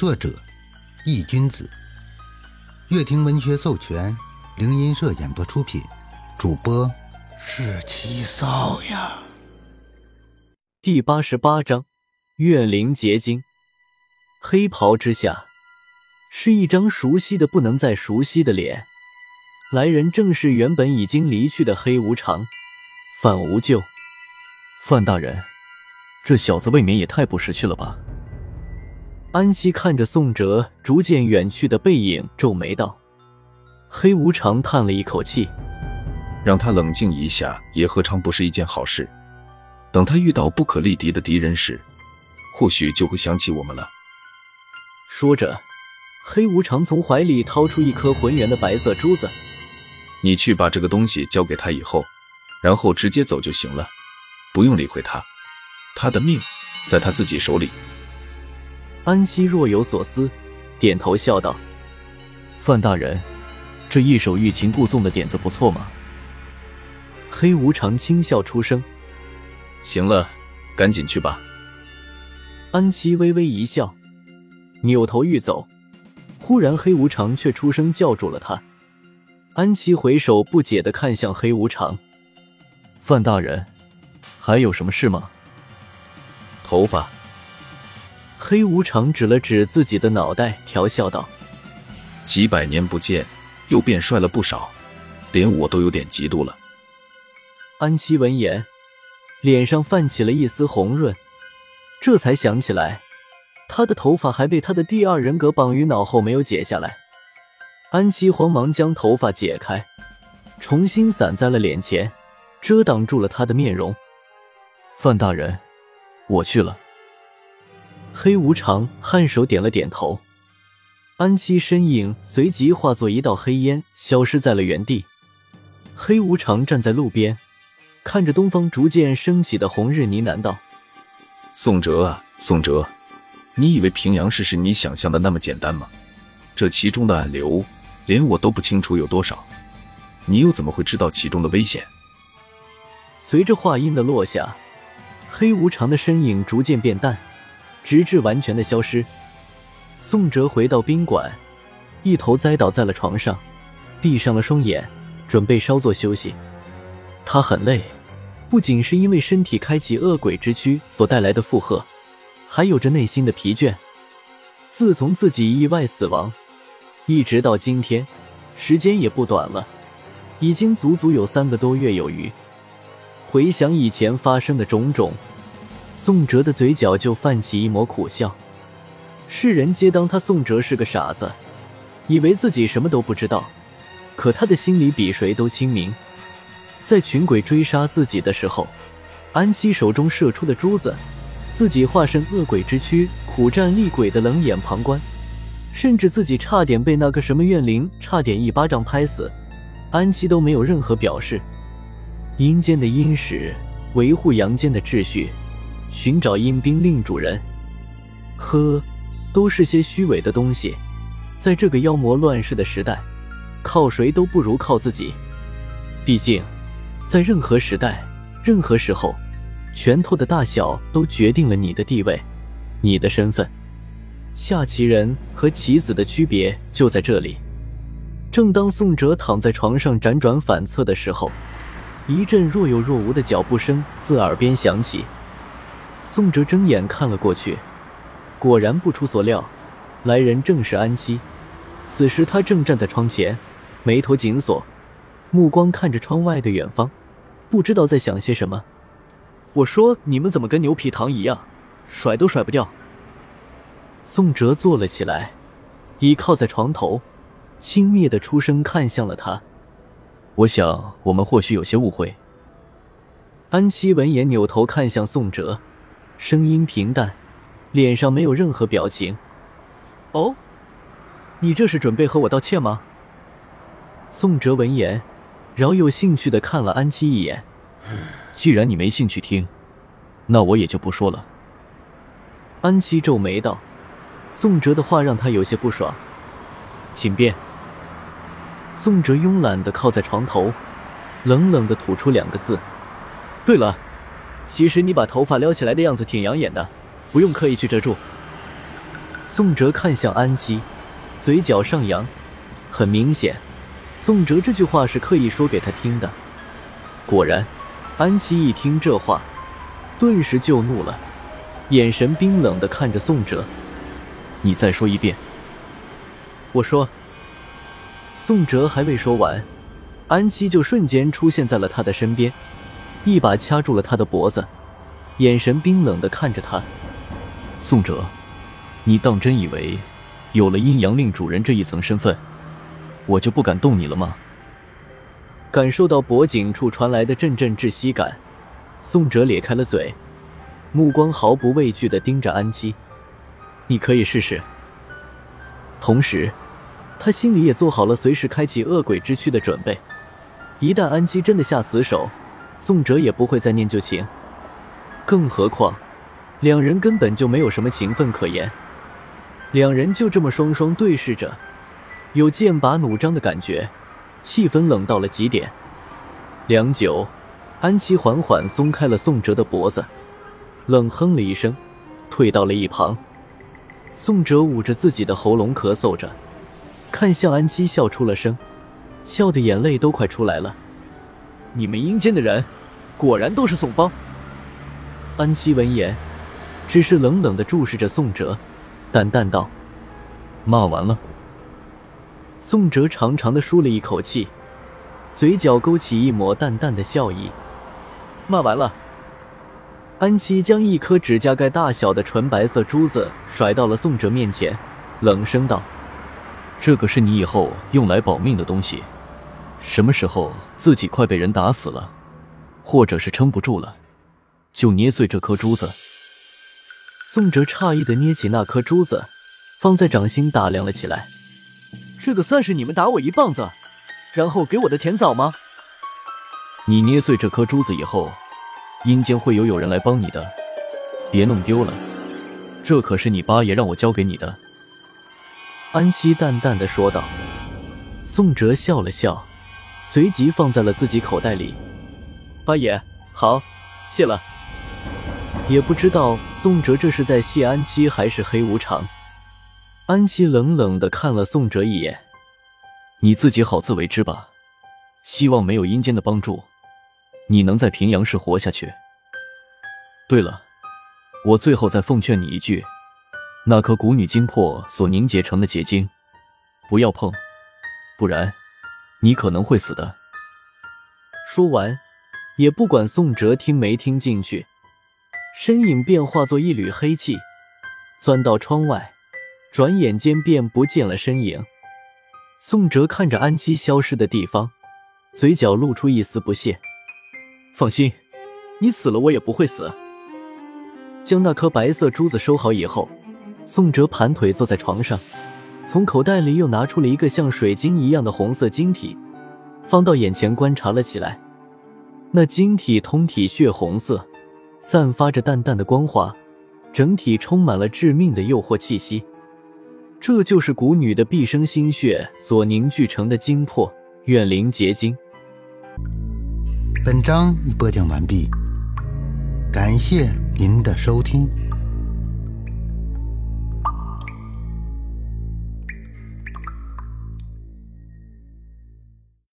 作者：易君子，乐亭文学授权，灵音社演播出品，主播是七少呀。第八十八章：怨灵结晶。黑袍之下，是一张熟悉的不能再熟悉的脸。来人正是原本已经离去的黑无常，范无咎。范大人，这小子未免也太不识趣了吧！安七看着宋哲逐渐远去的背影，皱眉道：“黑无常叹了一口气，让他冷静一下，也何尝不是一件好事？等他遇到不可力敌的敌人时，或许就会想起我们了。”说着，黑无常从怀里掏出一颗浑圆的白色珠子：“你去把这个东西交给他以后，然后直接走就行了，不用理会他，他的命在他自己手里。”安七若有所思，点头笑道：“范大人，这一首欲擒故纵的点子不错嘛。”黑无常轻笑出声：“行了，赶紧去吧。”安七微微一笑，扭头欲走，忽然黑无常却出声叫住了他。安七回首不解的看向黑无常：“范大人，还有什么事吗？”头发。黑无常指了指自己的脑袋，调笑道：“几百年不见，又变帅了不少，连我都有点嫉妒了。”安琪闻言，脸上泛起了一丝红润，这才想起来，他的头发还被他的第二人格绑于脑后，没有解下来。安琪慌忙将头发解开，重新散在了脸前，遮挡住了他的面容。范大人，我去了。黑无常颔首点了点头，安七身影随即化作一道黑烟，消失在了原地。黑无常站在路边，看着东方逐渐升起的红日，呢喃道：“宋哲啊，宋哲，你以为平阳市是你想象的那么简单吗？这其中的暗流，连我都不清楚有多少，你又怎么会知道其中的危险？”随着话音的落下，黑无常的身影逐渐变淡。直至完全的消失。宋哲回到宾馆，一头栽倒在了床上，闭上了双眼，准备稍作休息。他很累，不仅是因为身体开启恶鬼之躯所带来的负荷，还有着内心的疲倦。自从自己意外死亡，一直到今天，时间也不短了，已经足足有三个多月有余。回想以前发生的种种。宋哲的嘴角就泛起一抹苦笑，世人皆当他宋哲是个傻子，以为自己什么都不知道。可他的心里比谁都清明，在群鬼追杀自己的时候，安七手中射出的珠子，自己化身恶鬼之躯，苦战厉鬼的冷眼旁观，甚至自己差点被那个什么怨灵差点一巴掌拍死，安七都没有任何表示。阴间的阴使维护阳间的秩序。寻找阴兵令主人，呵，都是些虚伪的东西。在这个妖魔乱世的时代，靠谁都不如靠自己。毕竟，在任何时代、任何时候，拳头的大小都决定了你的地位、你的身份。下棋人和棋子的区别就在这里。正当宋哲躺在床上辗转反侧的时候，一阵若有若无的脚步声自耳边响起。宋哲睁眼看了过去，果然不出所料，来人正是安七。此时他正站在窗前，眉头紧锁，目光看着窗外的远方，不知道在想些什么。我说：“你们怎么跟牛皮糖一样，甩都甩不掉？”宋哲坐了起来，倚靠在床头，轻蔑的出声看向了他：“我想我们或许有些误会。”安七闻言扭头看向宋哲。声音平淡，脸上没有任何表情。哦，你这是准备和我道歉吗？宋哲闻言，饶有兴趣的看了安七一眼。既然你没兴趣听，那我也就不说了。安七皱眉道：“宋哲的话让他有些不爽，请便。”宋哲慵懒的靠在床头，冷冷的吐出两个字：“对了。”其实你把头发撩起来的样子挺养眼的，不用刻意去遮住。宋哲看向安七，嘴角上扬，很明显，宋哲这句话是刻意说给他听的。果然，安琪一听这话，顿时就怒了，眼神冰冷的看着宋哲：“你再说一遍。”我说。宋哲还未说完，安琪就瞬间出现在了他的身边，一把掐住了他的脖子，眼神冰冷的看着他。宋哲，你当真以为有了阴阳令主人这一层身份，我就不敢动你了吗？感受到脖颈处传来的阵阵窒息感，宋哲咧开了嘴，目光毫不畏惧的盯着安七。你可以试试。同时。他心里也做好了随时开启恶鬼之躯的准备，一旦安七真的下死手，宋哲也不会再念旧情。更何况，两人根本就没有什么情分可言，两人就这么双双对视着，有剑拔弩张的感觉，气氛冷到了极点。良久，安琪缓缓松开了宋哲的脖子，冷哼了一声，退到了一旁。宋哲捂着自己的喉咙咳嗽着。看向安琪，笑出了声，笑的眼泪都快出来了。你们阴间的人，果然都是宋帮。安七闻言，只是冷冷的注视着宋哲，淡淡道：“骂完了。”宋哲长长的舒了一口气，嘴角勾起一抹淡淡的笑意。骂完了。安七将一颗指甲盖大小的纯白色珠子甩到了宋哲面前，冷声道。这个是你以后用来保命的东西，什么时候自己快被人打死了，或者是撑不住了，就捏碎这颗珠子。宋哲诧异的捏起那颗珠子，放在掌心打量了起来。这个算是你们打我一棒子，然后给我的甜枣吗？你捏碎这颗珠子以后，阴间会有有人来帮你的，别弄丢了。这可是你八爷让我交给你的。安七淡淡的说道。宋哲笑了笑，随即放在了自己口袋里。八爷，好，谢了。也不知道宋哲这是在谢安七还是黑无常。安七冷冷的看了宋哲一眼：“你自己好自为之吧。希望没有阴间的帮助，你能在平阳市活下去。对了，我最后再奉劝你一句。”那颗古女精魄所凝结成的结晶，不要碰，不然你可能会死的。说完，也不管宋哲听没听进去，身影便化作一缕黑气，钻到窗外，转眼间便不见了身影。宋哲看着安七消失的地方，嘴角露出一丝不屑：“放心，你死了我也不会死。”将那颗白色珠子收好以后。宋哲盘腿坐在床上，从口袋里又拿出了一个像水晶一样的红色晶体，放到眼前观察了起来。那晶体通体血红色，散发着淡淡的光华，整体充满了致命的诱惑气息。这就是古女的毕生心血所凝聚成的精魄怨灵结晶。本章已播讲完毕，感谢您的收听。